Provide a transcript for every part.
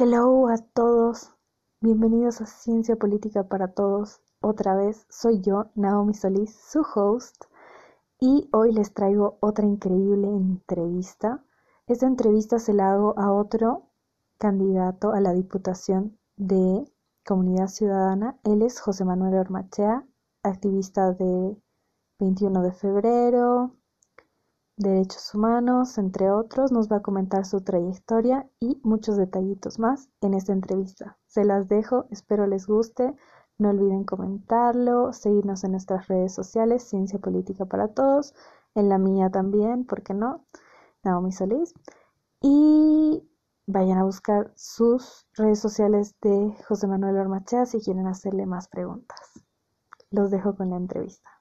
Hello a todos, bienvenidos a Ciencia Política para Todos. Otra vez soy yo, Naomi Solís, su host, y hoy les traigo otra increíble entrevista. Esta entrevista se la hago a otro candidato a la Diputación de Comunidad Ciudadana. Él es José Manuel Ormachea, activista de 21 de febrero, derechos humanos, entre otros. Nos va a comentar su trayectoria y muchos detallitos más en esta entrevista. Se las dejo, espero les guste. No olviden comentarlo, seguirnos en nuestras redes sociales, Ciencia Política para Todos, en la mía también, ¿por qué no? Naomi Solís. Y vayan a buscar sus redes sociales de José Manuel Ormachea si quieren hacerle más preguntas. Los dejo con la entrevista.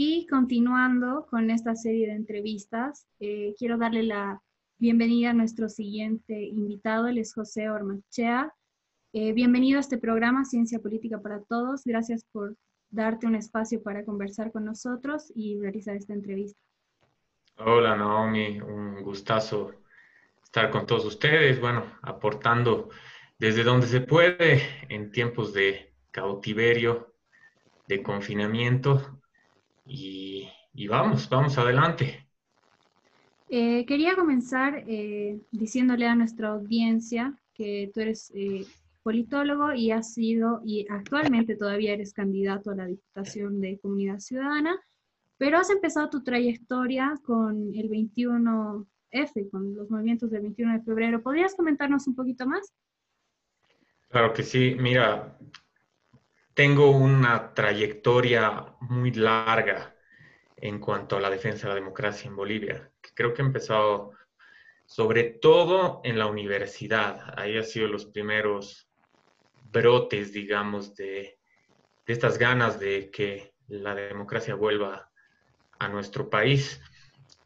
Y continuando con esta serie de entrevistas, eh, quiero darle la bienvenida a nuestro siguiente invitado, él es José Ormachea. Eh, bienvenido a este programa Ciencia Política para Todos. Gracias por darte un espacio para conversar con nosotros y realizar esta entrevista. Hola Naomi, un gustazo estar con todos ustedes, bueno, aportando desde donde se puede en tiempos de cautiverio, de confinamiento, y, vamos, vamos adelante. Eh, quería comenzar eh, diciéndole a nuestra audiencia que tú eres eh, politólogo y has sido, y actualmente todavía eres candidato a la Diputación de Comunidad Ciudadana, pero has empezado tu trayectoria con el 21F, con los movimientos del 21 de febrero. ¿Podrías comentarnos un poquito más? Claro que sí. Mira, tengo una trayectoria muy larga en cuanto a la defensa de la democracia en Bolivia, creo que he empezado sobre todo en la universidad. Ahí han sido los primeros brotes, digamos, de, de estas ganas de que la democracia vuelva a nuestro país,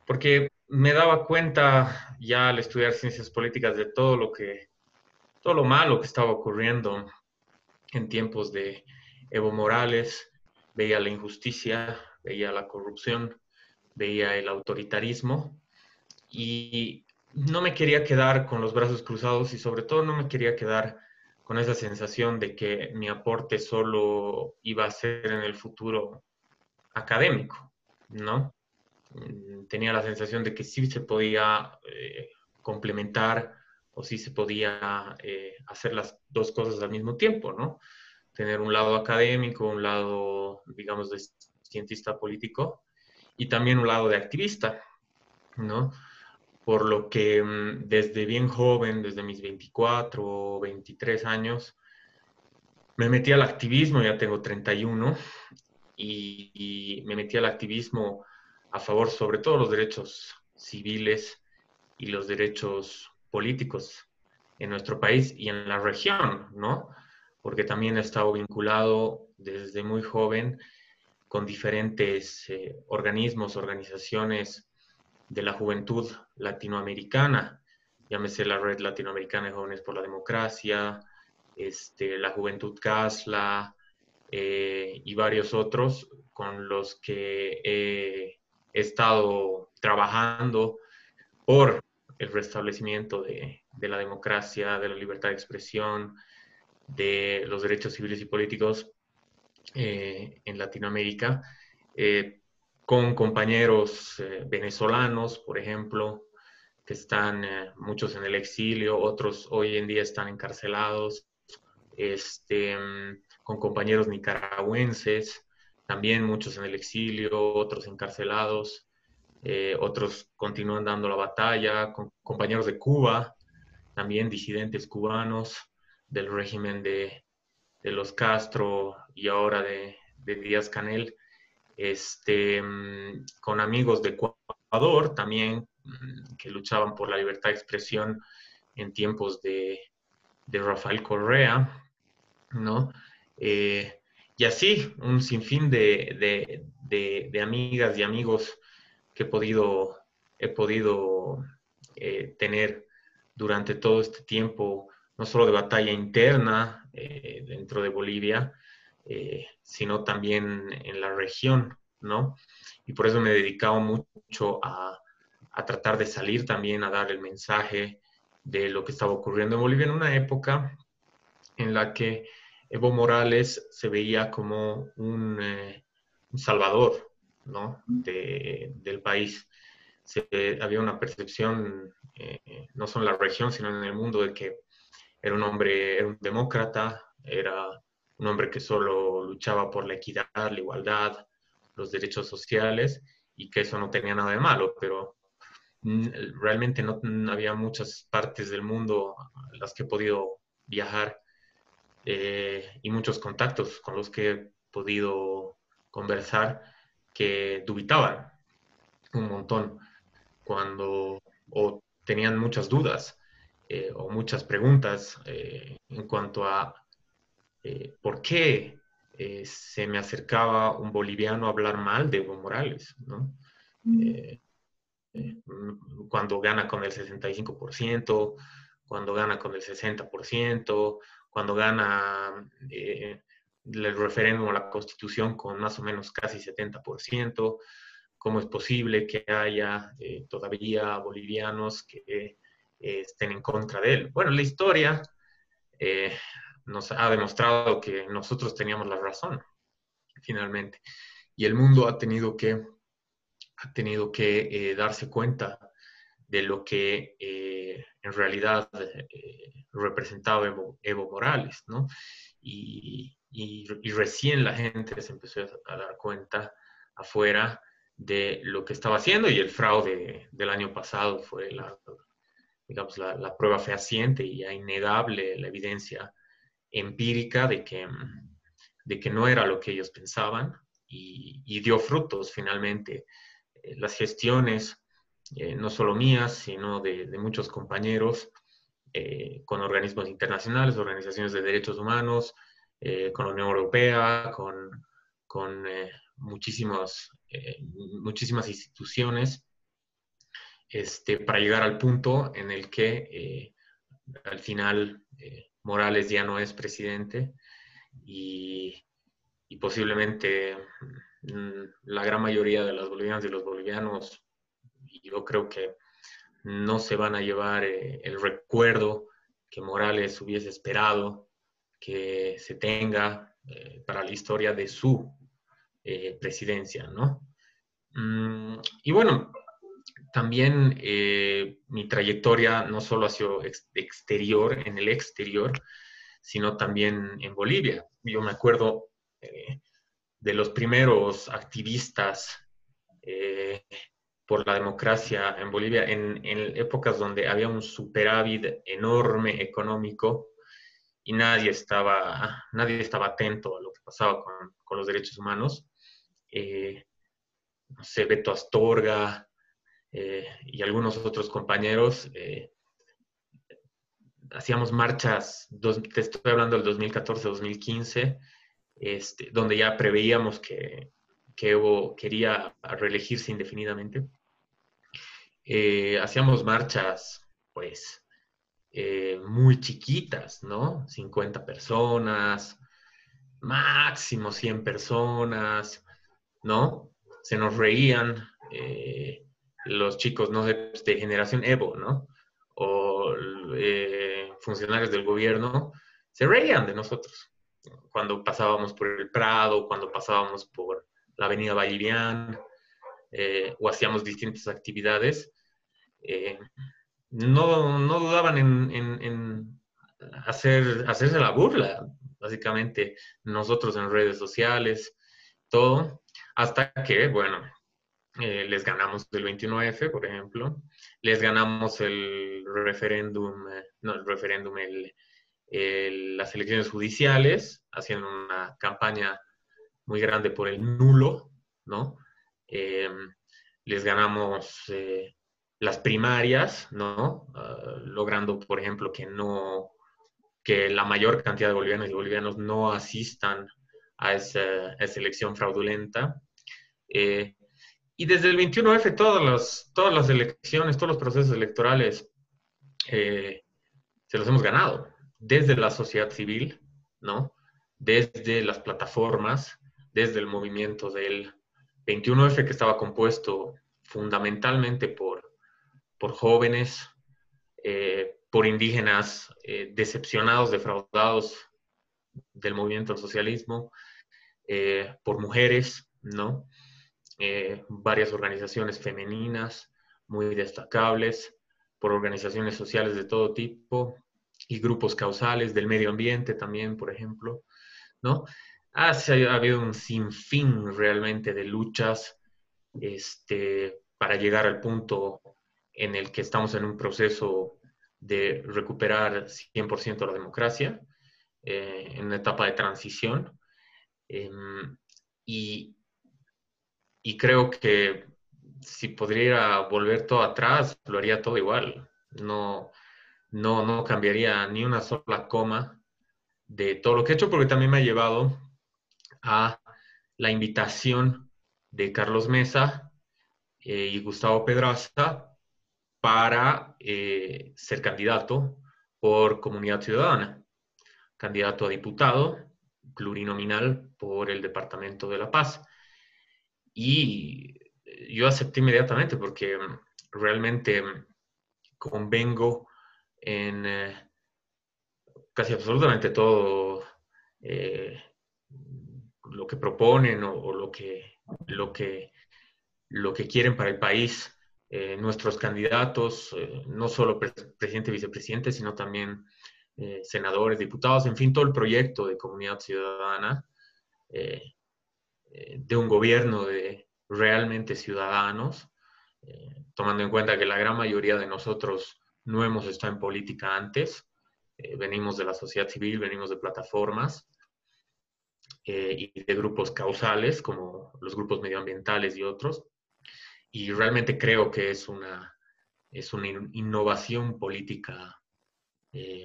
porque me daba cuenta ya al estudiar ciencias políticas de todo lo que, todo lo malo que estaba ocurriendo en tiempos de Evo Morales, veía la injusticia, veía la corrupción, veía el autoritarismo y no me quería quedar con los brazos cruzados y sobre todo no me quería quedar con esa sensación de que mi aporte solo iba a ser en el futuro académico, ¿no? Tenía la sensación de que sí se podía eh, complementar o sí se podía eh, hacer las dos cosas al mismo tiempo, ¿no? Tener un lado académico, un lado, digamos, de cientista político y también un lado de activista, ¿no? Por lo que mm, desde bien joven, desde mis 24 o 23 años, me metí al activismo, ya tengo 31, y, y me metí al activismo a favor sobre todo los derechos civiles y los derechos políticos en nuestro país y en la región, ¿no? Porque también he estado vinculado desde muy joven con diferentes eh, organismos, organizaciones de la juventud latinoamericana, llámese la Red Latinoamericana de Jóvenes por la Democracia, este, la Juventud CASLA eh, y varios otros con los que he, estado trabajando por el restablecimiento de, de la democracia, de la libertad de expresión, de los derechos civiles y políticos eh, en Latinoamérica, eh, con compañeros eh, venezolanos, por ejemplo, que están muchos en el exilio, otros hoy en día están encarcelados, este, con compañeros nicaragüenses, también muchos en el exilio, otros encarcelados, otros continúan dando la batalla, con compañeros de Cuba, también disidentes cubanos, del régimen de, los Castro y ahora de, Díaz Canel, este, mm, con amigos de Ecuador también mm, que luchaban por la libertad de expresión en tiempos de, Rafael Correa, ¿no? Eh, y así, un sinfín de, de, amigas y amigos que he podido, he podido eh, tener durante todo este tiempo no solo de batalla interna eh, dentro de Bolivia, eh, sino también en la región, ¿no? Y por eso me he dedicado mucho a, a tratar de salir también a dar el mensaje de lo que estaba ocurriendo en Bolivia en una época en la que Evo Morales se veía como un, eh, salvador ¿no? del país. había una percepción, no solo en la región, sino en el mundo, de que era un hombre, era un demócrata, era un hombre que solo luchaba por la equidad, la igualdad, los derechos sociales, y que eso no tenía nada de malo, pero realmente no, había muchas partes del mundo a las que he podido viajar eh, y muchos contactos con los que he podido conversar que dubitaban un montón cuando o tenían muchas dudas eh, o muchas preguntas eh, en cuanto a por qué se me acercaba un boliviano a hablar mal de Evo Morales, ¿no? Mm. Mm, cuando gana con el 65%, cuando gana con el 60%, cuando gana eh, el referéndum a la constitución con más o menos casi 70%, cómo es posible que haya eh, todavía bolivianos que eh, estén en contra de él. Bueno, la historia nos ha demostrado que nosotros teníamos la razón, finalmente, y el mundo ha tenido que ha tenido que eh, darse cuenta de lo que eh, en realidad eh, representaba Evo, Morales, ¿no? Y, recién la gente se empezó a dar cuenta afuera de lo que estaba haciendo y el fraude del año pasado fue la, digamos, la, prueba fehaciente y innegable la evidencia empírica de que, de que no era lo que ellos pensaban y, y dio frutos finalmente. Eh, las gestiones, eh, no solo mías, sino de, muchos compañeros eh, con organismos internacionales, organizaciones de derechos humanos, con la Unión Europea, con, con muchísimas instituciones, este, para llegar al punto en el que al final Morales ya no es presidente y, posiblemente Mm, la gran mayoría de las bolivianas y los bolivianos, yo creo que no se van a llevar eh, el recuerdo que Morales hubiese esperado que se tenga eh, para la historia de su eh, presidencia, ¿no? Mm, y bueno, también mi trayectoria no solo ha sido exterior, en el exterior, sino también en Bolivia. Yo me acuerdo de los primeros activistas eh, por la democracia en Bolivia, en, épocas donde había un superávit enorme económico y nadie estaba, nadie estaba atento a lo que pasaba con, los derechos humanos. Eh, no sé, Beto Astorga eh, y algunos otros compañeros hacíamos marchas, te estoy hablando del 2014-2015, este, donde ya preveíamos que, Evo quería reelegirse indefinidamente. Eh, hacíamos marchas, pues, eh, muy chiquitas, ¿no? 50 personas, máximo 100 personas, ¿no? Se nos reían eh, los chicos, ¿no? De, de, generación Evo, ¿no? O funcionarios del gobierno, se reían de nosotros cuando pasábamos por el Prado, cuando pasábamos por la Avenida Vallivian eh, o hacíamos distintas actividades, eh, no, no, dudaban en, hacer, hacerse la burla, básicamente nosotros en redes sociales, todo, hasta que, bueno, eh, les ganamos el 29F, por ejemplo, les ganamos el referéndum, no, el referéndum, el, las elecciones judiciales, haciendo una campaña muy grande por el nulo, ¿no? Em, les ganamos eh, las primarias, ¿no? Ah, logrando, por ejemplo, que no, que la mayor cantidad de bolivianos y bolivianos no asistan a esa, elección fraudulenta. Eh, y desde el 21F todas las, todas las elecciones, todos los procesos electorales eh, se los hemos ganado, desde la sociedad civil, ¿no? Desde las plataformas, desde el movimiento del 21F que estaba compuesto fundamentalmente por por jóvenes, por indígenas decepcionados, defraudados del movimiento al socialismo, por mujeres, ¿no? Varias organizaciones femeninas muy destacables, por organizaciones sociales de todo tipo y grupos causales del medio ambiente también, por ejemplo, ¿no? Ha, ha habido un sinfín realmente de luchas este, para llegar al punto en el que estamos en un proceso de recuperar 100% la democracia, eh, en una etapa de transición. Em, y, y creo que si podría volver todo atrás, lo haría todo igual. No, no, no cambiaría ni una sola coma de todo lo que he hecho, porque también me ha llevado a la invitación de Carlos Mesa eh, y Gustavo Pedraza para eh, ser candidato por Comunidad Ciudadana, candidato a diputado plurinominal por el Departamento de La Paz. Y yo acepté inmediatamente porque mm, realmente mm, convengo en eh, casi absolutamente todo eh, lo que proponen o, lo, que, lo, que, lo que quieren para el país eh, nuestros candidatos, no solo presidente y vicepresidente, sino también senadores, diputados, en fin, todo el proyecto de comunidad ciudadana, de un gobierno de, realmente ciudadanos, eh, tomando en cuenta que la gran mayoría de nosotros no hemos estado en política antes, eh, venimos de la sociedad civil, venimos de plataformas eh, y de grupos causales como los grupos medioambientales y otros, y realmente creo que es una, es una innovación política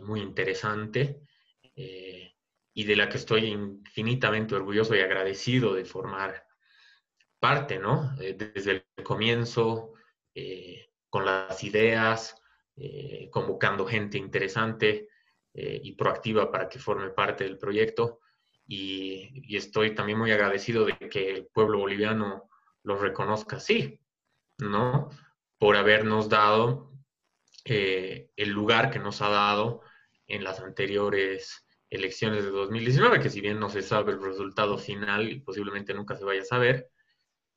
muy interesante y de la que estoy infinitamente orgulloso y agradecido de formar parte, ¿no? Eh, desde el comienzo, eh, con las ideas, eh, convocando gente interesante y proactiva para que forme parte del proyecto. Y, estoy también muy agradecido de que el pueblo boliviano lo reconozca así, ¿no? Por habernos dado el lugar que nos ha dado en las anteriores elecciones de 2019, que si bien no se sabe el resultado final y posiblemente nunca se vaya a saber,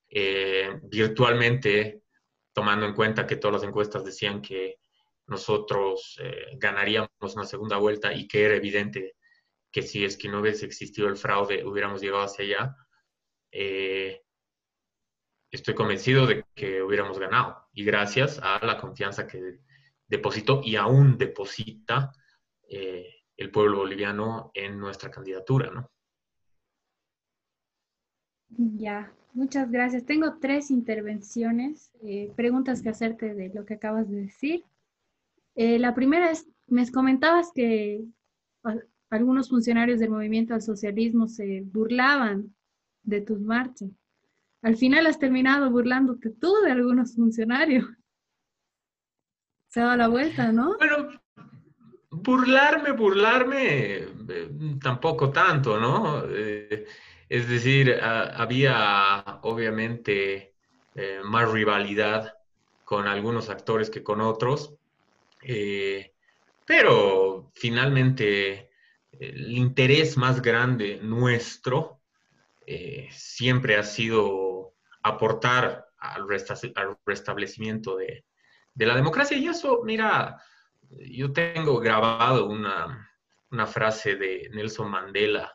eh, virtualmente, tomando en cuenta que todas las encuestas decían que nosotros eh, ganaríamos una segunda vuelta y que era evidente que si es que no hubiese existido el fraude, hubiéramos llegado hacia allá. Eh, estoy convencido de que hubiéramos ganado y gracias a la confianza que depositó y aún deposita el pueblo boliviano en nuestra candidatura, ¿no? Ya, muchas gracias. Tengo tres intervenciones, eh, preguntas que hacerte de lo que acabas de decir. Eh, la primera es, me comentabas que algunos funcionarios del movimiento al socialismo se burlaban de tus marchas. Al final has terminado burlándote tú de algunos funcionarios. Se ha dado la vuelta, ¿no? Bueno, burlarme, burlarme, eh, tampoco tanto, ¿no? Es decir, había obviamente eh, más rivalidad con algunos actores que con otros, eh, pero finalmente el interés más grande nuestro eh, siempre ha sido aportar al, restablecimiento de, la democracia. Y eso, mira, yo tengo grabado una, una frase de Nelson Mandela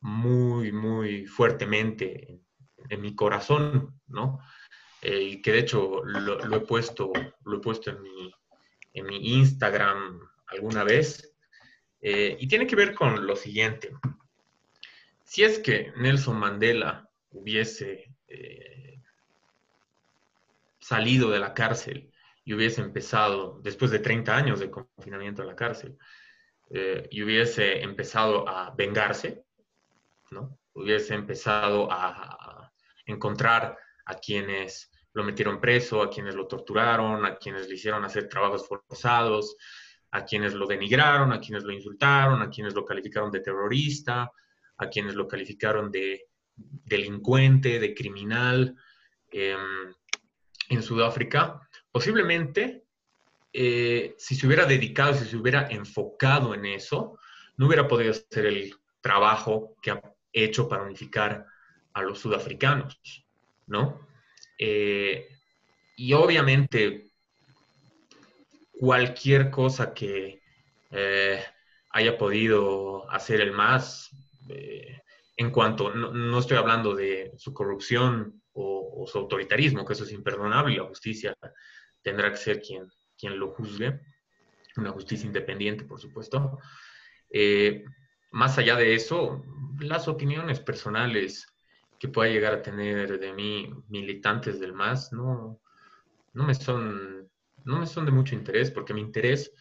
muy, muy fuertemente en, mi corazón, ¿no? Eh, y que de hecho lo, he puesto, lo he puesto en mi, en mi Instagram alguna vez, eh, y tiene que ver con lo siguiente. Si es que Nelson Mandela hubiese eh, salido de la cárcel y hubiese empezado, después de 30 años de confinamiento en la cárcel, y hubiese empezado a vengarse, ¿no? Hubiese empezado a, encontrar a quienes lo metieron preso, a quienes lo torturaron, a quienes le hicieron hacer trabajos forzados, a quienes lo denigraron, a quienes lo insultaron, a quienes lo calificaron de terrorista, a quienes lo calificaron de delincuente, de criminal em, en Sudáfrica, posiblemente eh, si se hubiera dedicado, si se hubiera enfocado en eso, no hubiera podido hacer el trabajo que ha hecho para unificar a los sudafricanos, ¿no? Eh, y obviamente cualquier cosa que eh, haya podido hacer el MAS, en cuanto, no, estoy hablando de su corrupción o, o, su autoritarismo, que eso es imperdonable la justicia tendrá que ser quien, quien lo juzgue, una justicia independiente, por supuesto. Eh, más allá de eso, las opiniones personales que pueda llegar a tener de mí militantes del MAS no, no, me son, no me son de mucho interés, porque mi interés,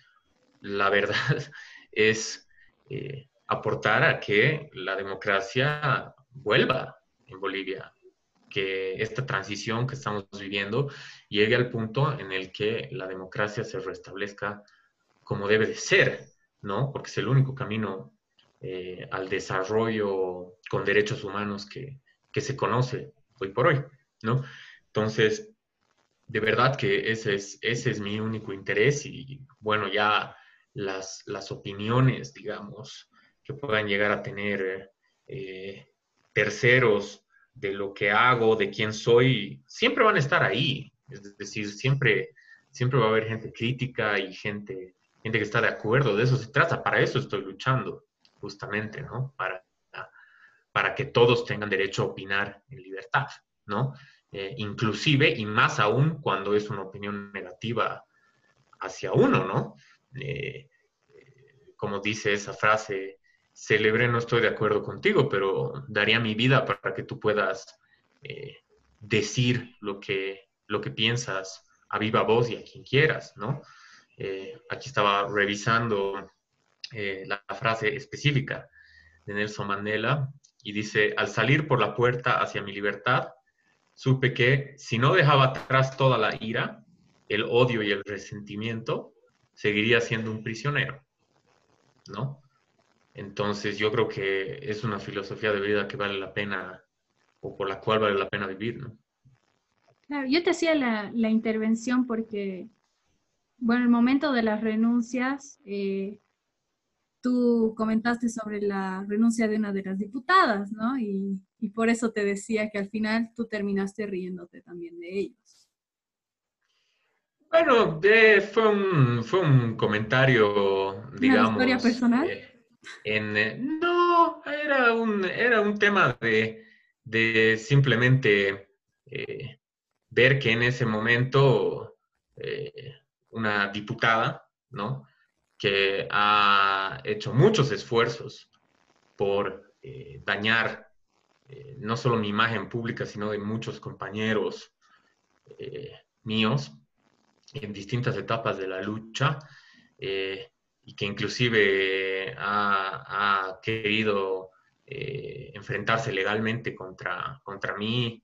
la verdad, es eh, aportar a que la democracia vuelva en Bolivia, que esta transición que estamos viviendo llegue al punto en el que la democracia se restablezca como debe de ser, ¿no? Porque es el único camino eh, al desarrollo con derechos humanos que, se conoce hoy por hoy, ¿no? Entonces, de verdad que ese es, ese es mi único interés y bueno, ya las, las opiniones, digamos, que puedan llegar a tener eh, terceros de lo que hago, de quién soy, siempre van a estar ahí. Es decir, siempre, siempre va a haber gente crítica y gente, gente que está de acuerdo. De eso se trata. Para eso estoy luchando, justamente, ¿no? Para, para que todos tengan derecho a opinar en libertad, ¿no? Eh, inclusive y más aún cuando es una opinión negativa hacia uno, ¿no? Eh, como dice esa frase, celebré, no estoy de acuerdo contigo, pero daría mi vida para que tú puedas eh, decir lo que, lo que piensas a viva voz y a quien quieras, ¿no? Eh, aquí estaba revisando eh, la, frase específica de Nelson Mandela y dice, al salir por la puerta hacia mi libertad, supe que si no dejaba atrás toda la ira, el odio y el resentimiento, seguiría siendo un prisionero, ¿no? Entonces yo creo que es una filosofía de vida que vale la pena o por la cual vale la pena vivir, ¿no? Claro, yo te hacía la, intervención porque, bueno, el momento de las renuncias, eh, tú comentaste sobre la renuncia de una de las diputadas, ¿no? Y, por eso te decía que al final tú terminaste riéndote también de ellos. Bueno, fue, un, fue un comentario, digamos. ¿Una historia personal? Eh, eh, no, era un, era un tema de, simplemente eh, ver que en ese momento eh, una diputada, ¿no? que ha hecho muchos esfuerzos por dañar no solo mi imagen pública, sino de muchos compañeros míos en distintas etapas de la lucha, y que inclusive ha, querido eh, enfrentarse legalmente contra, contra mí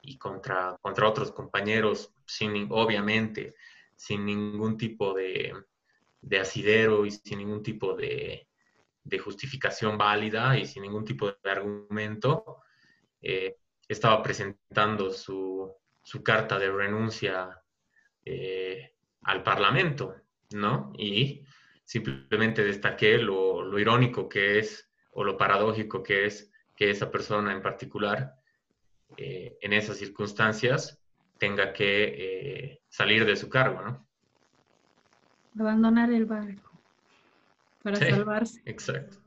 y contra, contra otros compañeros, sin, obviamente sin ningún tipo de, asidero y sin ningún tipo de, justificación válida y sin ningún tipo de argumento, eh, estaba presentando su, carta de renuncia eh, al Parlamento, ¿no? Y simplemente destaqué lo, irónico que es o lo paradójico que es que esa persona en particular eh, en esas circunstancias tenga que eh, salir de su cargo, ¿no? Abandonar el barco para salvarse. Exacto.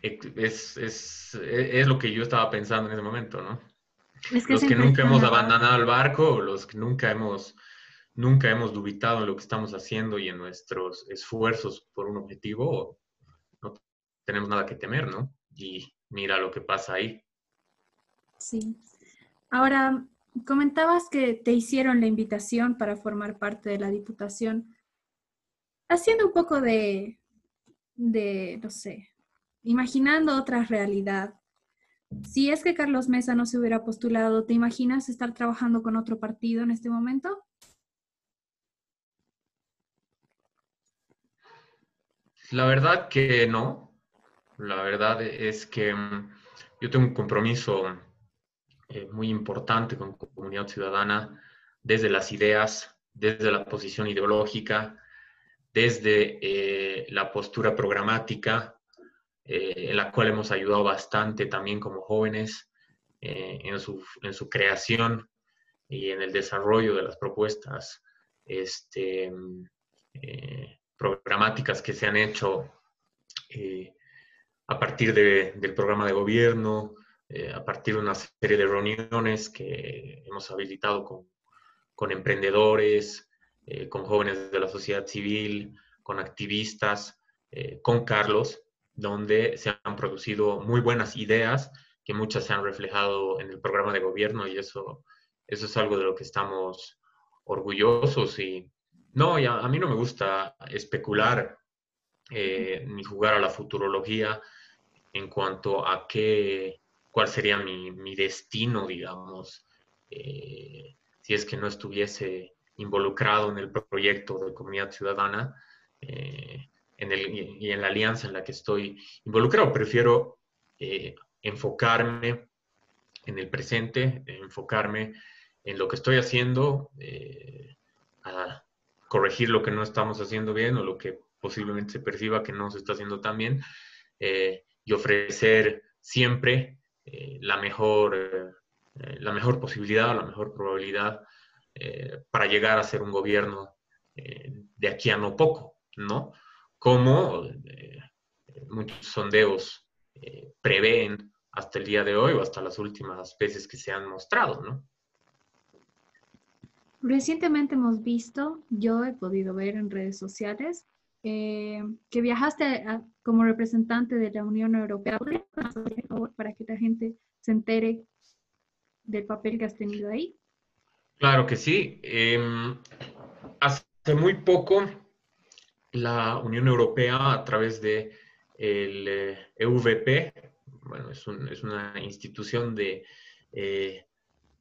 Es, es, lo que yo estaba pensando en ese momento, ¿no? los que nunca hemos abandonado el barco, los que nunca hemos nunca hemos dubitado en lo que estamos haciendo y en nuestros esfuerzos por un objetivo, no tenemos nada que temer, ¿no? Y mira lo que pasa ahí. Sí. Ahora, comentabas que te hicieron la invitación para formar parte de la Diputación. Haciendo un poco de, de no sé, imaginando otra realidad. Si es que Carlos Mesa no se hubiera postulado, ¿te imaginas estar trabajando con otro partido en este momento? La verdad que no. La verdad es que mm, yo tengo un compromiso eh, muy importante con comunidad ciudadana desde las ideas, desde la posición ideológica, desde eh, la postura programática, en la cual hemos ayudado bastante también como jóvenes en su, en, su, creación y en el desarrollo de las propuestas este, programáticas que se han hecho a partir del programa de gobierno, eh, a partir de una serie de reuniones que hemos habilitado con, con emprendedores, eh, con jóvenes de la sociedad civil, con activistas, eh, con Carlos, donde se han producido muy buenas ideas que muchas se han reflejado en el programa de gobierno y eso, eso es algo de lo que estamos orgullosos y no, a mí no me gusta especular ni jugar a la futurología en cuanto a qué cuál sería mi, destino, digamos, eh, si es que no estuviese involucrado en el proyecto de comunidad ciudadana eh, en el, y en la alianza en la que estoy involucrado. Prefiero eh, enfocarme en el presente, enfocarme en lo que estoy haciendo, corregir lo que no estamos haciendo bien o lo que posiblemente se perciba que no se está haciendo tan bien y ofrecer siempre eh, la, mejor, eh, la mejor posibilidad, la mejor probabilidad eh, para llegar a ser un gobierno de aquí a no poco, ¿no? Como muchos sondeos prevén hasta el día de hoy o hasta las últimas veces que se han mostrado, ¿no? Recientemente hemos visto, yo he podido ver en redes sociales, que viajaste como representante de la Unión Europea. Para que la gente se entere del papel que has tenido ahí. Claro que sí. Em, hace muy poco la Unión Europea a través de el EVP, eh, e bueno, es, una institución de, eh,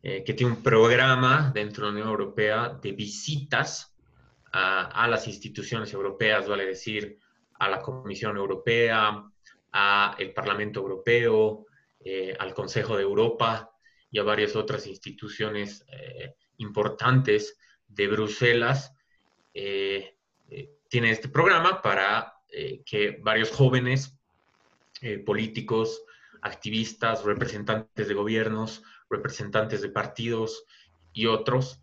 eh, que tiene un programa dentro de la Unión Europea de visitas a, las instituciones europeas, vale decir, a la Comisión Europea, al Parlamento Europeo, eh, al Consejo de Europa y a varias otras instituciones eh, importantes de Bruselas, tiene este programa para que varios jóvenes políticos, activistas, representantes de gobiernos, representantes de partidos y otros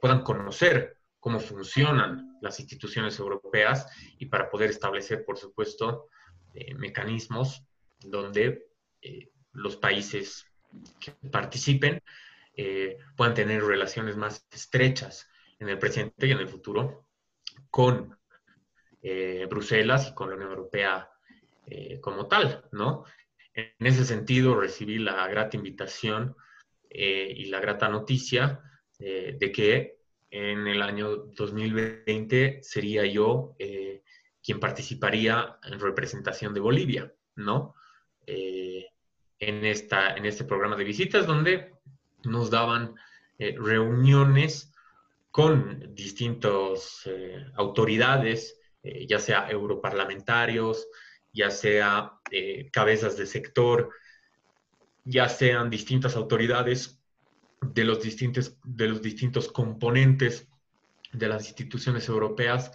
puedan conocer cómo funcionan las instituciones europeas y para poder establecer, por supuesto, eh, mecanismos donde eh, los países que participen eh, puedan tener relaciones más estrechas en el presente y en el futuro con Bruselas y con la Unión Europea como tal, ¿no? En ese sentido, recibí la grata invitación y la grata noticia de que en el año 2020 sería yo eh, quien participaría en representación de Bolivia, ¿no? Eh, en, esta, en este programa de visitas donde nos daban eh, reuniones con distintas autoridades, ya sea europarlamentarios, ya sea cabezas de sector, ya sean distintas autoridades de los distintos, de los distintos componentes de las instituciones europeas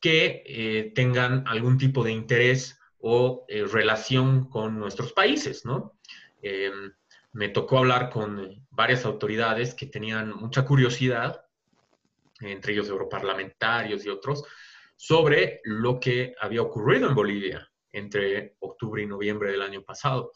que eh, tengan algún tipo de interés o eh, relación con nuestros países, ¿no? Em, me tocó hablar con varias autoridades que tenían mucha curiosidad, entre ellos europarlamentarios y otros, sobre lo que había ocurrido en Bolivia entre octubre y noviembre del año pasado.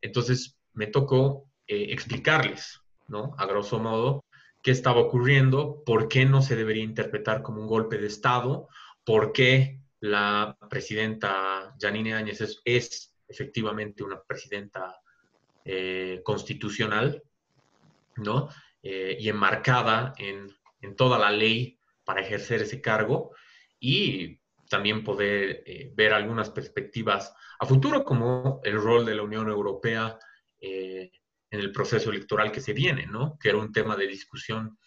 Entonces, me tocó eh, explicarles ¿no? A grosso modo, qué estaba ocurriendo, por qué no se debería interpretar como un golpe de Estado, por qué la presidenta Janine Áñez es, efectivamente una presidenta eh, constitucional, ¿no? Eh, y enmarcada en, toda la ley para ejercer ese cargo y también poder ver algunas perspectivas a futuro como el rol de la Unión Europea en el proceso electoral que se viene, ¿no? Que era un tema de discusión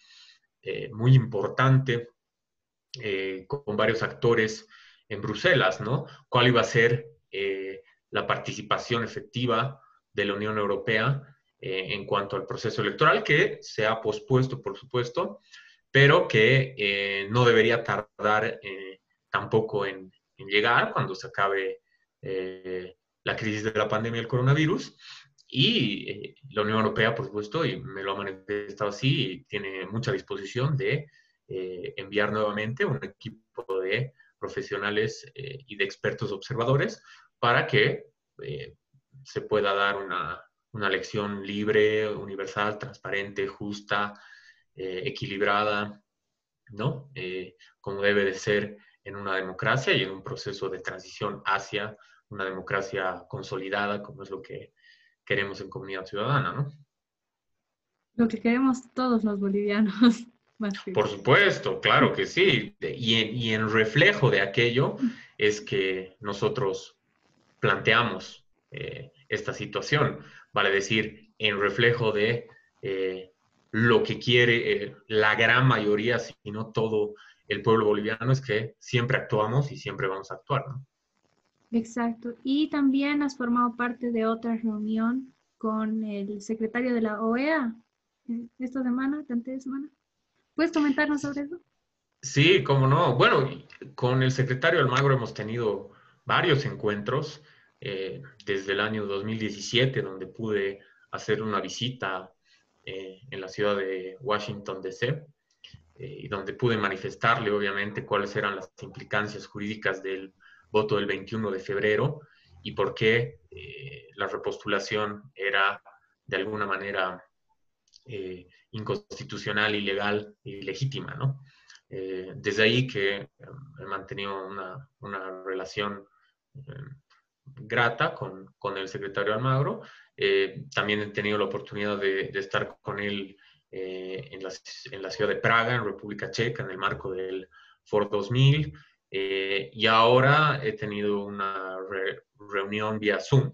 eh, muy importante eh, con varios actores en Bruselas, ¿no? ¿Cuál iba a ser eh, la participación efectiva de la Unión Europea en cuanto al proceso electoral, que se ha pospuesto, por supuesto, pero que eh, no debería tardar eh, tampoco en, llegar cuando se acabe la crisis de la pandemia del coronavirus. Y la Unión Europea, por supuesto, y me lo ha manifestado así, tiene mucha disposición de enviar nuevamente un equipo de profesionales y de expertos observadores para que se pueda dar una, una lección libre, universal, transparente, justa, eh, equilibrada, ¿no? Eh, como debe de ser en una democracia y en un proceso de transición hacia una democracia consolidada, como es lo que queremos en comunidad ciudadana, ¿no? Lo que queremos todos los bolivianos. Por supuesto, claro que sí. Y en, y en reflejo de aquello es que nosotros planteamos eh, esta situación, vale decir, en reflejo de eh, lo que quiere eh, la gran mayoría, si no todo el pueblo boliviano, es que siempre actuamos y siempre vamos a actuar. Exacto. Y también has formado parte de otra reunión con el secretario de la OEA esta semana, de semana. ¿Puedes comentarnos sobre eso? Sí, cómo no. Bueno, con el secretario Almagro hemos tenido varios encuentros. Eh, desde el año 2017, donde pude hacer una visita eh, en la ciudad de Washington, D.C., eh, y donde pude manifestarle, obviamente, cuáles eran las implicancias jurídicas del voto del 21 de febrero y por qué la repostulación era de alguna manera inconstitucional, ilegal y legítima, ¿no? desde ahí que he mantenido una, relación grata con, con, el secretario Almagro. Eh, también he tenido la oportunidad de, estar con él eh, en, la, en, la, ciudad de Praga, en República Checa, en el marco del Ford 2000. Eh, y ahora he tenido una reunión vía Zoom,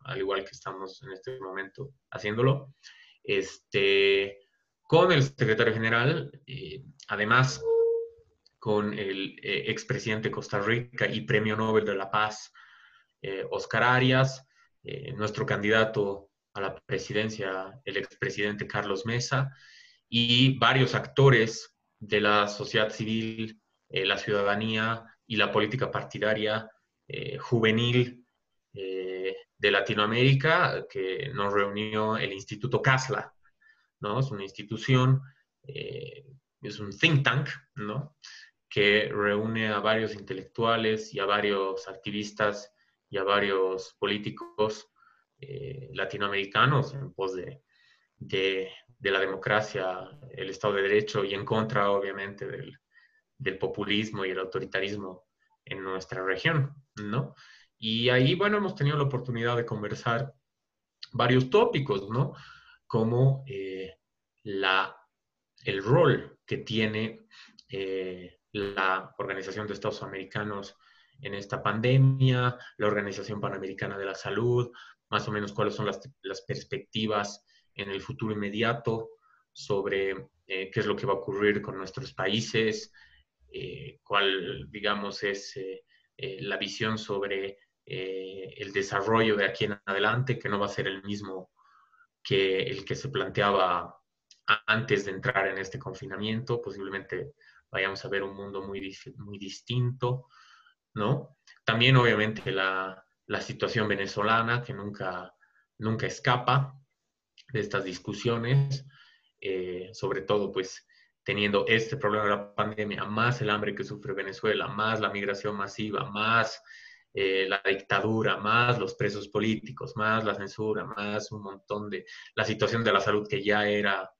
al igual que estamos en este momento haciéndolo, este, con el secretario general, además con el expresidente de Costa Rica y Premio Nobel de la Paz, eh, Oscar Arias, eh, nuestro candidato a la presidencia, el expresidente Carlos Mesa, y varios actores de la sociedad civil, eh, la ciudadanía y la política partidaria juvenil de Latinoamérica, que nos reunió el Instituto CASLA, ¿no? Es una institución, es un think tank, ¿no? que reúne a varios intelectuales y a varios activistas y a varios políticos eh, latinoamericanos en pos de, de, la democracia, el Estado de Derecho y en contra, obviamente, del, del, populismo y el autoritarismo en nuestra región, ¿no? Y ahí, bueno, hemos tenido la oportunidad de conversar varios tópicos, ¿no? Como eh, la, el rol que tiene eh, la Organización de Estados Americanos en esta pandemia, la Organización Panamericana de la Salud, más o menos cuáles son las, perspectivas en el futuro inmediato sobre eh, qué es lo que va a ocurrir con nuestros países, eh, cuál, digamos, es eh, la visión sobre el desarrollo de aquí en adelante, que no va a ser el mismo que el que se planteaba antes de entrar en este confinamiento. Posiblemente vayamos a ver un mundo muy, muy distinto. ¿no? También obviamente la, situación venezolana que nunca, nunca escapa de estas discusiones, eh, sobre todo pues teniendo este problema de la pandemia, más el hambre que sufre Venezuela, más la migración masiva, más eh, la dictadura, más los presos políticos, más la censura, más un montón de la situación de la salud que ya era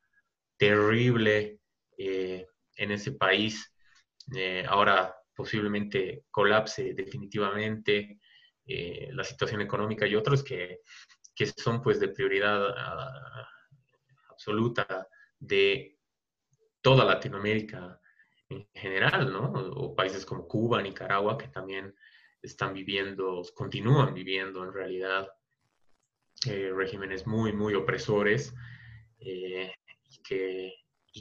terrible eh, en ese país. ahora posiblemente colapse definitivamente eh, la situación económica y otros que, que son pues de prioridad ah, absoluta de toda Latinoamérica en general, ¿no? O países como Cuba, Nicaragua, que también están viviendo, continúan viviendo en realidad eh, regímenes muy, muy opresores eh, y, que,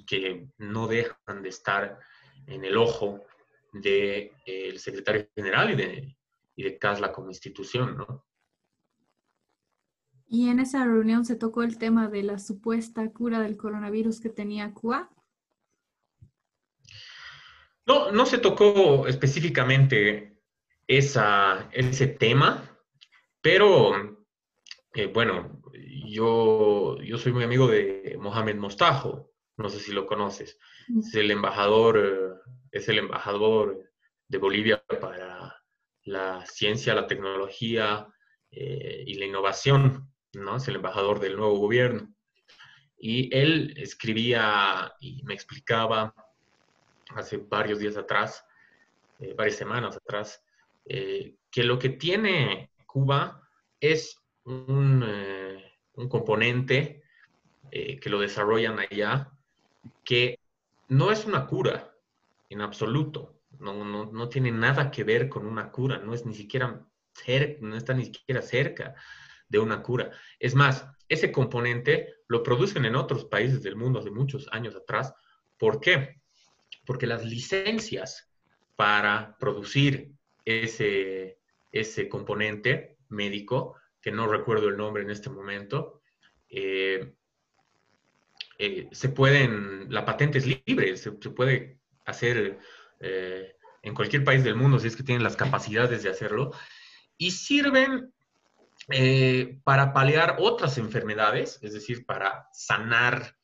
que no dejan de estar en el ojo del de, secretario general y de, y de CASLA como institución, ¿no? Y en esa reunión se tocó el tema de la supuesta cura del coronavirus que tenía Cuba. No, no se tocó específicamente esa, ese tema, pero eh, bueno, yo, yo soy muy amigo de Mohamed Mostajo, no sé si lo conoces, mm. es el embajador, es el embajador de Bolivia para la ciencia, la tecnología eh, y la innovación, ¿no? Es el embajador del nuevo gobierno. Y él escribía y me explicaba hace varios días atrás, eh, varias semanas atrás, eh, que lo que tiene Cuba es un, un componente que lo desarrollan allá, que no es una cura en absoluto, no, no, no, tiene nada que ver con una cura, no es ni siquiera no está ni siquiera cerca de una cura. Es más, ese componente lo producen en otros países del mundo hace muchos años atrás. ¿Por qué? Porque las licencias para producir ese, ese componente médico, que no recuerdo el nombre en este momento, eh, eh, se pueden, la patente es libre, se, puede hacer eh, en cualquier país del mundo, si es que tienen las capacidades de hacerlo, y sirven para paliar otras enfermedades, es decir, para sanar,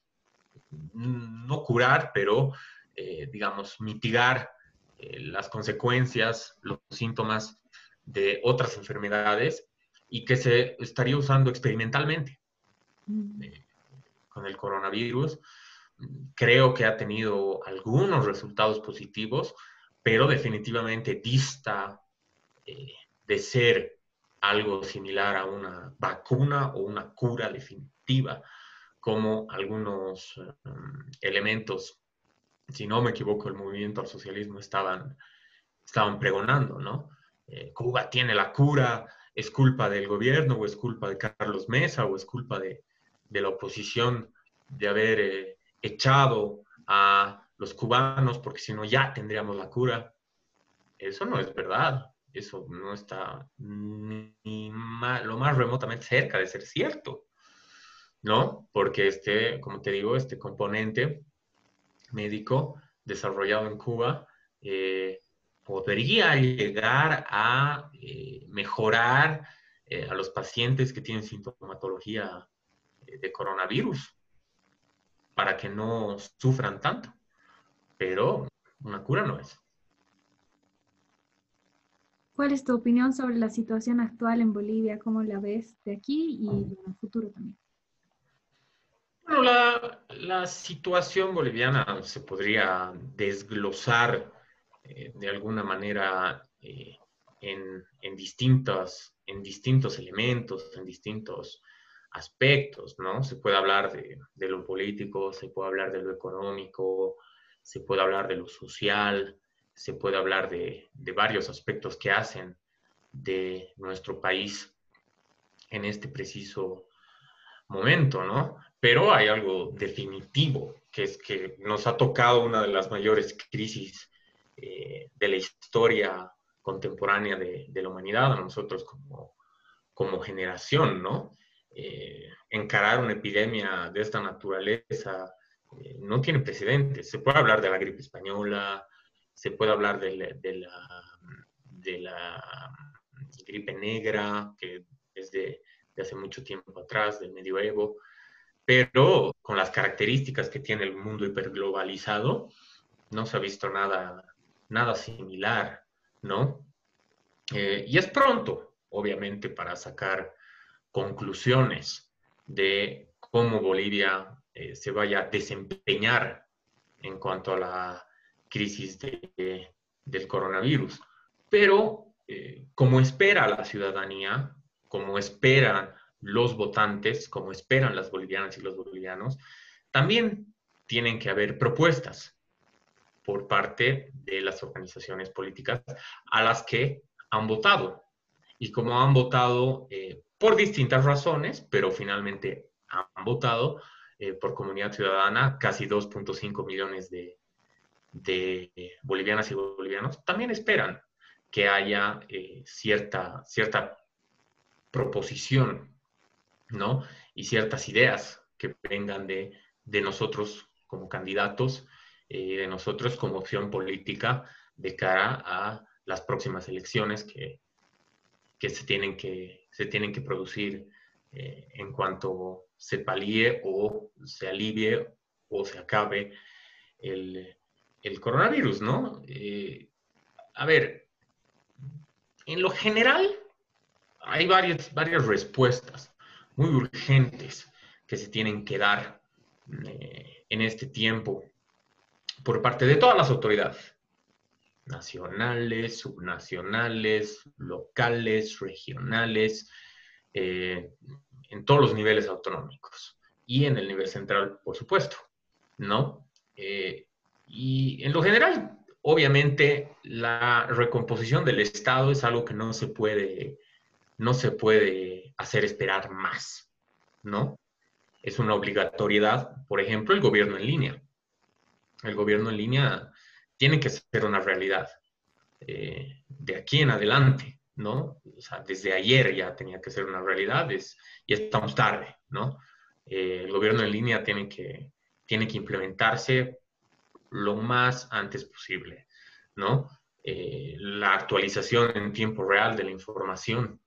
no curar, pero, eh, digamos, mitigar las consecuencias, los síntomas de otras enfermedades y que se estaría usando experimentalmente mm. con el coronavirus creo que ha tenido algunos resultados positivos, pero definitivamente dista eh, de ser algo similar a una vacuna o una cura definitiva, como algunos um, elementos, si no me equivoco, el movimiento al socialismo estaban, estaban pregonando, ¿no? Eh, Cuba tiene la cura, es culpa del gobierno o es culpa de Carlos Mesa o es culpa de, de la oposición de haber eh, echado a los cubanos porque si no ya tendríamos la cura. Eso no es verdad. Eso no está ni lo más remotamente cerca de ser cierto. ¿No? Porque este, como te digo, este componente médico desarrollado en Cuba eh, podría llegar a eh, mejorar eh, a los pacientes que tienen sintomatología de coronavirus para que no sufran tanto. Pero una cura no es. ¿Cuál es tu opinión sobre la situación actual en Bolivia? ¿Cómo la ves de aquí y en el futuro también? Bueno, la, situación boliviana se podría desglosar eh, de alguna manera eh, en, en, distintos, en distintos elementos, en distintos aspectos, ¿no? Se puede hablar de, lo político, se puede hablar de lo económico, se puede hablar de lo social, se puede hablar de, varios aspectos que hacen de nuestro país en este preciso momento, ¿no? Pero hay algo definitivo, que es que nos ha tocado una de las mayores crisis eh, de la historia contemporánea de, la humanidad, a nosotros como, como generación, ¿no? Eh, encarar una epidemia de esta naturaleza eh, no tiene precedentes. Se puede hablar de la gripe española, se puede hablar de la, de la, gripe negra, que es de, hace mucho tiempo atrás, del medioevo, pero con las características que tiene el mundo hiperglobalizado, no se ha visto nada, nada similar, ¿no? Eh, y es pronto, obviamente, para sacar conclusiones de cómo Bolivia eh, se vaya a desempeñar en cuanto a la crisis del coronavirus. Pero eh, como espera la ciudadanía, como esperan los votantes, como esperan las bolivianas y los bolivianos, también tienen que haber propuestas por parte de las organizaciones políticas a las que han votado. Y como han votado eh, por distintas razones, pero finalmente han votado eh, por comunidad ciudadana casi 2.5 millones de, bolivianas y bolivianos, también esperan que haya eh, cierta, cierta proposición, ¿no? Y ciertas ideas que vengan de, nosotros como candidatos eh, de nosotros como opción política de cara a las próximas elecciones que, que, se, tienen que se tienen que producir eh, en cuanto se palíe o se alivie o se acabe el, el coronavirus, ¿no? Eh, a ver, en lo general hay varias, varias respuestas muy urgentes que se tienen que dar eh, en este tiempo por parte de todas las autoridades, nacionales, subnacionales, locales, regionales, eh, en todos los niveles autonómicos y en el nivel central, por supuesto, ¿no? Eh, y en lo general, obviamente, la recomposición del Estado es algo que no se puede, no se puede hacer esperar más, ¿no? Es una obligatoriedad, por ejemplo, el gobierno en línea. El gobierno en línea tiene que ser una realidad eh, de aquí en adelante, ¿no? O sea, desde ayer ya tenía que ser una realidad, es, estamos tarde, ¿no? Eh, el gobierno en línea tiene que, tiene que implementarse lo más antes posible, ¿no? Eh, la actualización en tiempo real de la información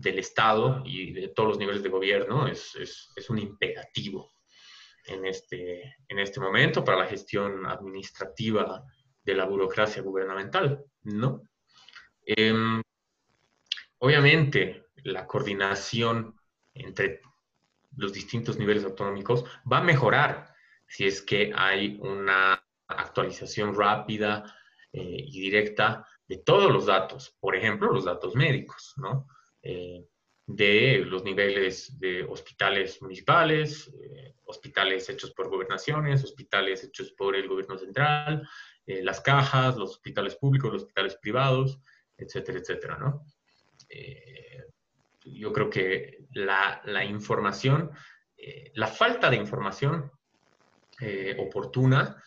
del Estado y de todos los niveles de gobierno es, es, un imperativo en este, en este momento para la gestión administrativa de la burocracia gubernamental, ¿no? Em, obviamente, la coordinación entre los distintos niveles autonómicos va a mejorar si es que hay una actualización rápida eh, y directa de todos los datos, por ejemplo, los datos médicos, ¿no? Eh, de los niveles de hospitales municipales, eh, hospitales hechos por gobernaciones, hospitales hechos por el gobierno central, las cajas, los hospitales públicos, los hospitales privados, etcétera, etcétera, ¿no? yo creo que la, la información, la falta de información oportuna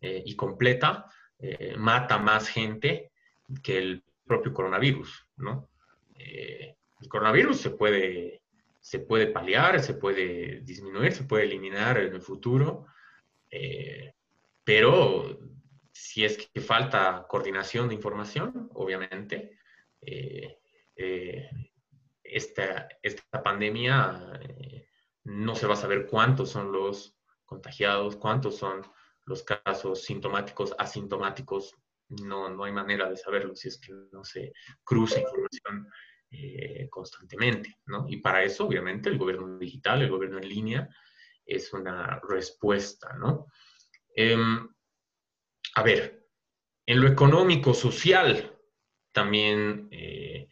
eh, y completa eh, mata más gente que el propio coronavirus, ¿no? Eh, el coronavirus se puede, se puede paliar, se puede disminuir, se puede eliminar en el futuro, pero si es que falta coordinación de información, obviamente, esta, esta pandemia no se va a saber cuántos son los contagiados, cuántos son los casos sintomáticos, asintomáticos, no, no hay manera de saberlo si es que no se cruza información eh, constantemente, ¿no? Y para eso, obviamente, el gobierno digital, el gobierno en línea, es una respuesta, ¿no? Em, a ver, en lo económico, social, también eh,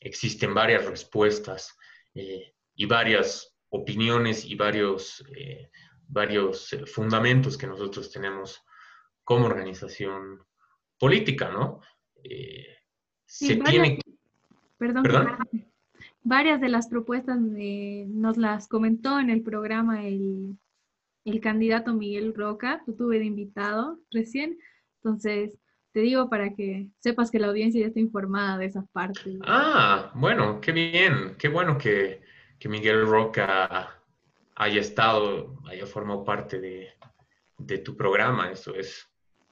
existen varias respuestas eh, y varias opiniones y varios varios fundamentos que nosotros tenemos como organización política, ¿no? Eh, se tiene Perdón, ¿Perdón? varias de las propuestas nos las comentó en el programa el, el candidato Miguel Roca, tú tuve de invitado recién, entonces te digo para que sepas que la audiencia ya está informada de esas partes. Ah, bueno, qué bien, qué bueno que, que Miguel Roca haya estado, haya formado parte de, tu programa. Eso es,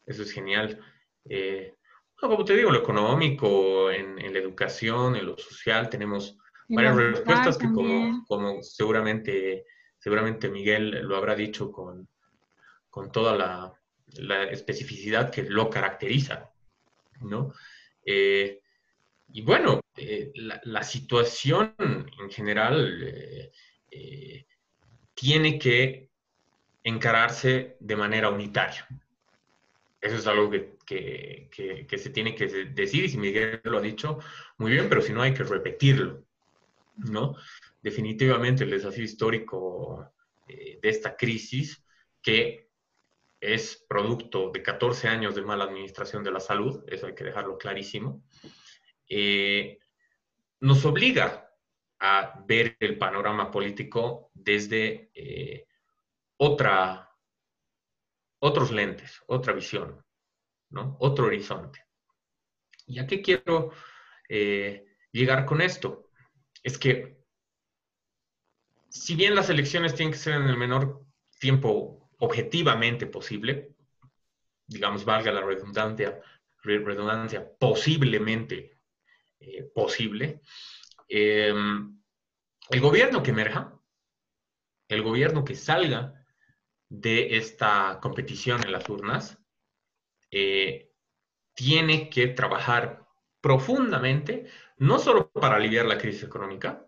eso es genial. Eh, como te digo, lo económico, en, la educación, en lo social, tenemos varias respuestas que como, como, seguramente, seguramente Miguel lo habrá dicho con, con toda la, especificidad que lo caracteriza, ¿no? Eh, y bueno, eh, la, situación en general tiene que encararse de manera unitaria. Eso es algo que, se tiene que decir y si Miguel lo ha dicho, muy bien, pero si no hay que repetirlo, ¿no? Definitivamente el desafío histórico eh, de esta crisis, que es producto de 14 años de mala administración de la salud, eso hay que dejarlo clarísimo, eh, nos obliga a ver el panorama político desde eh, otra, otros lentes, otra visión, ¿no? otro horizonte. ¿Y a qué quiero eh, llegar con esto? Es que si bien las elecciones tienen que ser en el menor tiempo objetivamente posible, digamos, valga la redundancia, redundancia posiblemente eh, posible, em, el gobierno que emerja, el gobierno que salga de esta competición en las urnas, eh, tiene que trabajar profundamente, no solo para aliviar la crisis económica,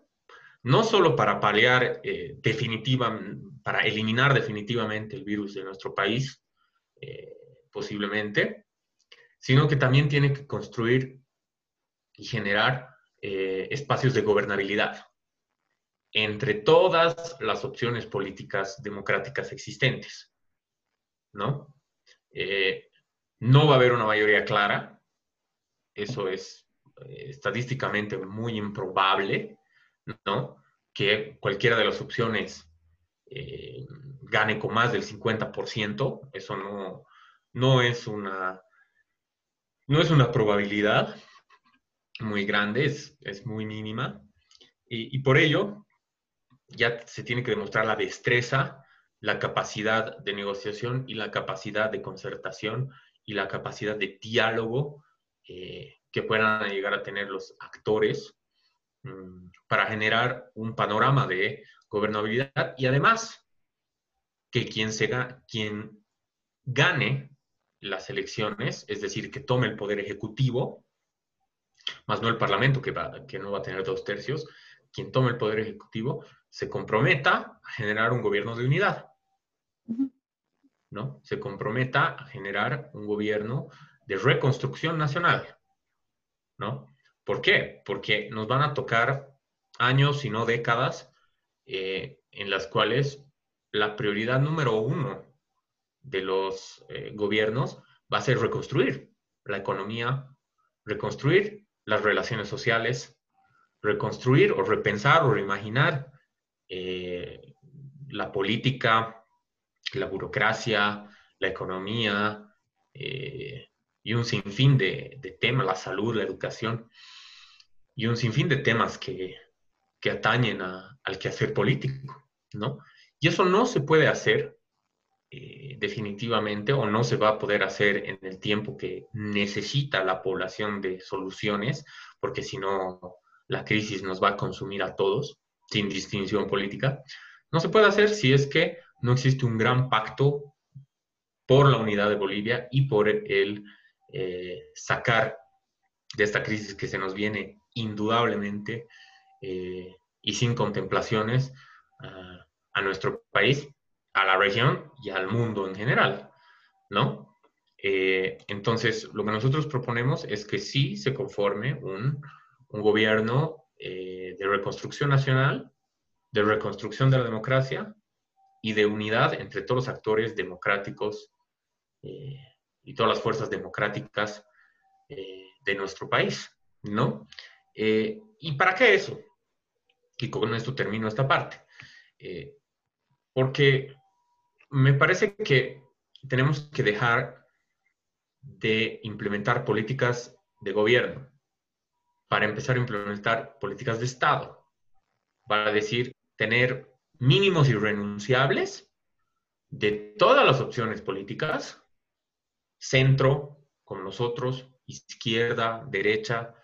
no solo para paliar eh, definitiva, para eliminar definitivamente el virus de nuestro país, eh, posiblemente, sino que también tiene que construir y generar eh, espacios de gobernabilidad entre todas las opciones políticas democráticas existentes, ¿no? no va a haber una mayoría clara, eso es estadísticamente muy improbable, ¿no? Que cualquiera de las opciones eh, gane con más del 50%, eso no, no, es una, no es una probabilidad muy grande, es, muy mínima. Y, por ello, ya se tiene que demostrar la destreza, la capacidad de negociación y la capacidad de concertación y la capacidad de diálogo eh, que puedan llegar a tener los actores Mm, para generar un panorama de gobernabilidad y además que quien, quien gane las elecciones, es decir, que tome el poder ejecutivo, más no el Parlamento, que, que no va a tener dos tercios, quien tome el poder ejecutivo se comprometa a generar un gobierno de unidad, ¿no? Se comprometa a generar un gobierno de reconstrucción nacional, ¿no? ¿Por qué? Porque nos van a tocar años, si no décadas, eh, en las cuales la prioridad número uno de los eh, gobiernos va a ser reconstruir la economía, reconstruir las relaciones sociales, reconstruir o repensar o reimaginar eh, la política, la burocracia, la economía, y un sinfín de, temas, la salud, la educación, y un sinfín de temas que, atañen al quehacer político, ¿no? Y eso no se puede hacer eh, definitivamente o no se va a poder hacer en el tiempo que necesita la población de soluciones, porque si no, la crisis nos va a consumir a todos, sin distinción política. No se puede hacer si es que no existe un gran pacto por la unidad de Bolivia y por el eh, sacar de esta crisis que se nos viene indudablemente eh, y sin contemplaciones a nuestro país, a la región y al mundo en general, ¿no? Eh, entonces, lo que nosotros proponemos es que sí se conforme un, un gobierno de reconstrucción nacional, de reconstrucción de la democracia y de unidad entre todos los actores democráticos y todas las fuerzas democráticas eh, de nuestro país, ¿no? Eh, ¿Y para qué eso? Y con esto termino esta parte. Eh, porque me parece que tenemos que dejar de implementar políticas de gobierno para empezar a implementar políticas de Estado, para decir, tener mínimos irrenunciables de todas las opciones políticas centro, con nosotros, izquierda, derecha,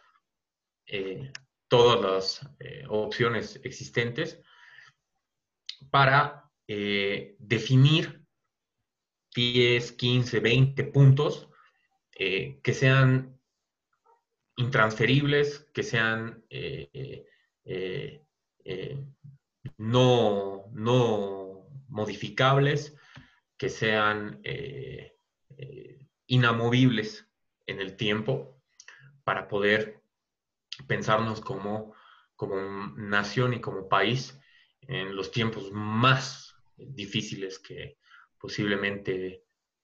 eh, todas las eh, opciones existentes, para eh, definir 10, 15, 20 puntos que sean intransferibles, que sean no, no modificables, que sean inamovibles en el tiempo para poder pensarnos como, como nación y como país en los tiempos más difíciles que posiblemente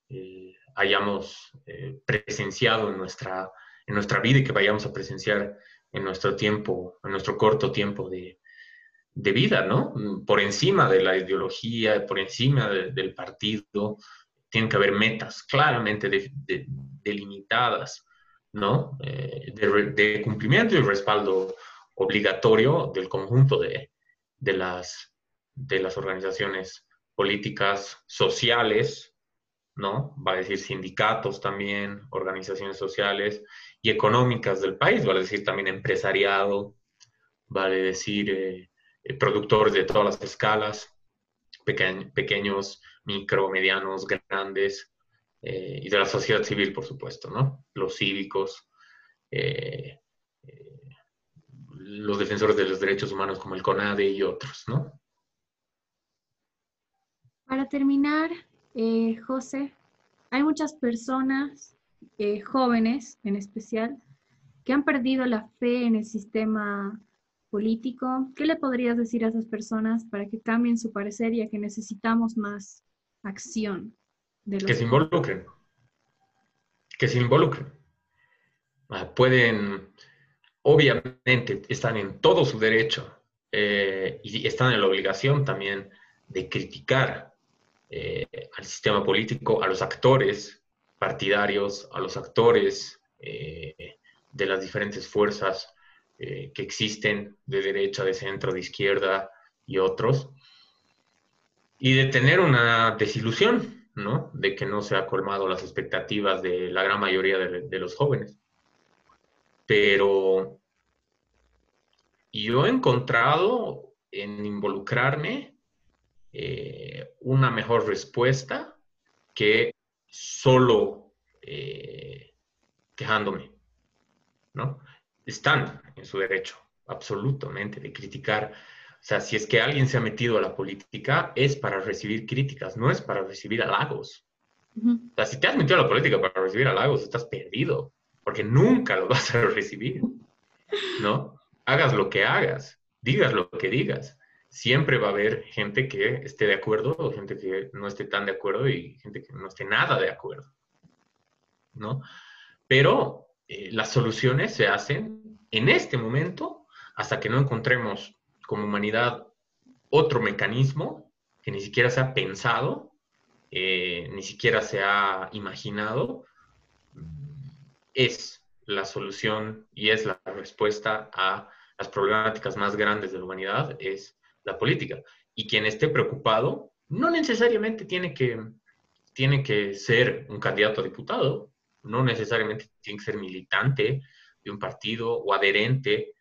eh, hayamos eh, presenciado en nuestra, en nuestra vida y que vayamos a presenciar en nuestro tiempo, en nuestro corto tiempo de, vida, ¿no? Por encima de la ideología, por encima del partido, tienen que haber metas claramente delimitadas, ¿no? Eh, de, cumplimiento y respaldo obligatorio del conjunto de, las, de las organizaciones políticas, sociales, ¿no? Va a decir sindicatos también, organizaciones sociales y económicas del país, vale decir también empresariado, vale decir eh, eh, productores de todas las escalas, pequeños, micro, medianos, grandes, eh, y de la sociedad civil, por supuesto, ¿no? Los cívicos, los defensores de los derechos humanos como el CONADE y otros, ¿no? Para terminar, eh, José, hay muchas personas, eh, jóvenes en especial, que han perdido la fe en el sistema político. ¿Qué le podrías decir a esas personas para que cambien su parecer y a que necesitamos más acción? que se involucren. Que se involucren. Ah, pueden, obviamente, están en todo su derecho eh, y están en la obligación también de criticar eh, al sistema político, a los actores partidarios, a los actores eh, de las diferentes fuerzas eh, que existen de derecha, de centro, de izquierda y otros, y de tener una desilusión, ¿no? De que no se ha colmado las expectativas de la gran mayoría de, de los jóvenes. Pero yo he encontrado en involucrarme eh, una mejor respuesta que solo eh, quejándome, ¿no? Están en su derecho, absolutamente, de criticar. O sea, si es que alguien se ha metido a la política, es para recibir críticas, no es para recibir halagos. O sea, si te has metido a la política para recibir halagos, estás perdido, porque nunca lo vas a recibir, ¿no? Hagas lo que hagas, digas lo que digas siempre va a haber gente que esté de acuerdo o gente que no esté tan de acuerdo y gente que no esté nada de acuerdo, ¿no? Pero eh, las soluciones se hacen en este momento hasta que no encontremos como humanidad otro mecanismo que ni siquiera se ha pensado, eh, ni siquiera se ha imaginado, es la solución y es la respuesta a las problemáticas más grandes de la humanidad, es la política. Y quien esté preocupado no necesariamente tiene que, tiene que ser un candidato a diputado, no necesariamente tiene que ser militante de un partido o adherente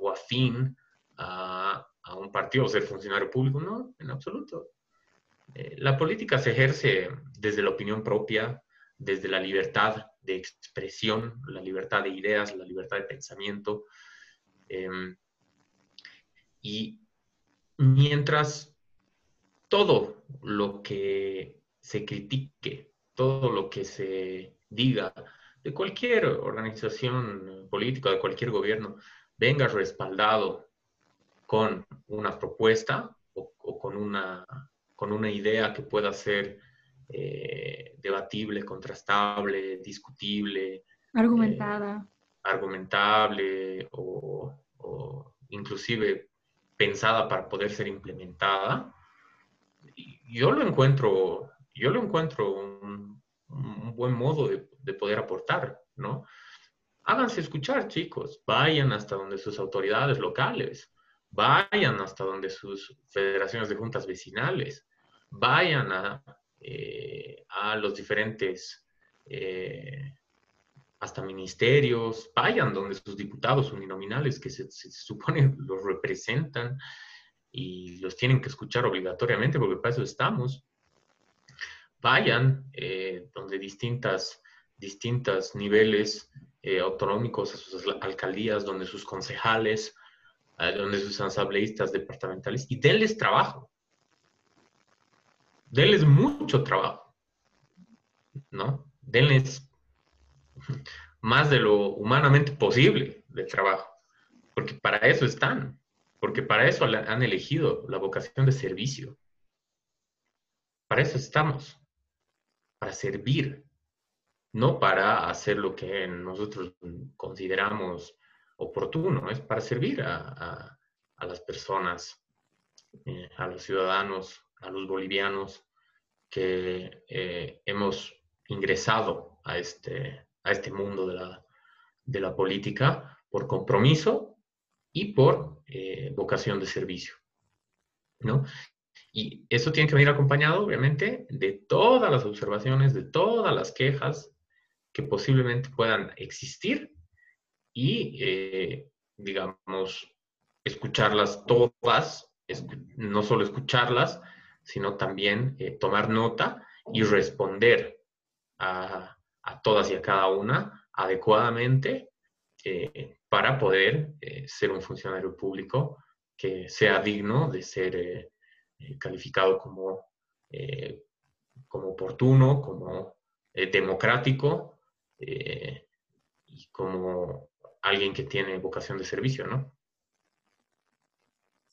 o afín a, un partido o ser funcionario público, no, en absoluto. Eh, la política se ejerce desde la opinión propia, desde la libertad de expresión, la libertad de ideas, la libertad de pensamiento. Em, y mientras todo lo que se critique, todo lo que se diga de cualquier organización política, de cualquier gobierno, venga respaldado con una propuesta o, con, una, con una idea que pueda ser eh, debatible, contrastable, discutible. Argumentada. Eh, argumentable o, o inclusive pensada para poder ser implementada, yo lo encuentro, yo lo encuentro un, buen modo de, poder aportar, ¿no? Háganse escuchar, chicos, vayan hasta donde sus autoridades locales, vayan hasta donde sus federaciones de juntas vecinales, vayan a, eh, a los diferentes eh, hasta ministerios, vayan donde sus diputados uninominales que se, supone los representan y los tienen que escuchar obligatoriamente porque para eso estamos. Vayan eh, donde distintas, distintos niveles eh, autonómicos, a sus alcaldías, donde sus concejales, eh, donde sus asambleístas departamentales y denles trabajo. Denles mucho trabajo, ¿no? Denles más de lo humanamente posible de trabajo, porque para eso están, porque para eso han elegido la vocación de servicio. Para eso estamos, para servir, no para hacer lo que nosotros consideramos oportuno, es para servir a, las personas, eh, a los ciudadanos, a los bolivianos que eh, hemos ingresado a este, a este mundo de la, de la política por compromiso y por eh, vocación de servicio. ¿no? Y eso tiene que venir acompañado, obviamente, de todas las observaciones, de todas las quejas que posiblemente puedan existir y, eh, digamos, escucharlas todas, no solo escucharlas, sino también eh, tomar nota y responder a, todas y a cada una adecuadamente eh, para poder ser un funcionario público que sea digno de ser calificado como, como oportuno, como democrático y como alguien que tiene vocación de servicio, ¿no?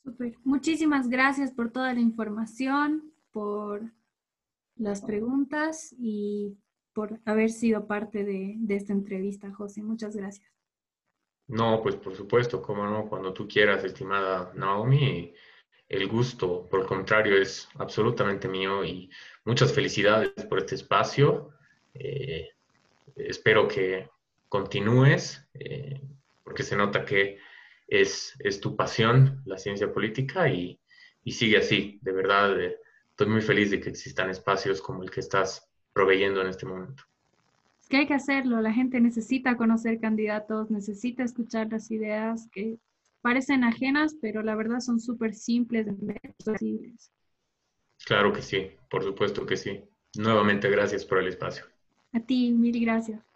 Super. Muchísimas gracias por toda la información, por las preguntas y por haber sido parte de, esta entrevista, José. Muchas gracias. No, pues por supuesto, como no, cuando tú quieras, estimada Naomi, el gusto, por el contrario, es absolutamente mío y muchas felicidades por este espacio. Eh, espero que continúes, eh, porque se nota que es, es, tu pasión, la ciencia política, y, y sigue así. De verdad, eh, estoy muy feliz de que existan espacios como el que estás proveyendo en este momento. Es que hay que hacerlo, la gente necesita conocer candidatos, necesita escuchar las ideas que parecen ajenas, pero la verdad son súper simples, accesibles. Claro que sí, por supuesto que sí. Nuevamente, gracias por el espacio. A ti, mil gracias.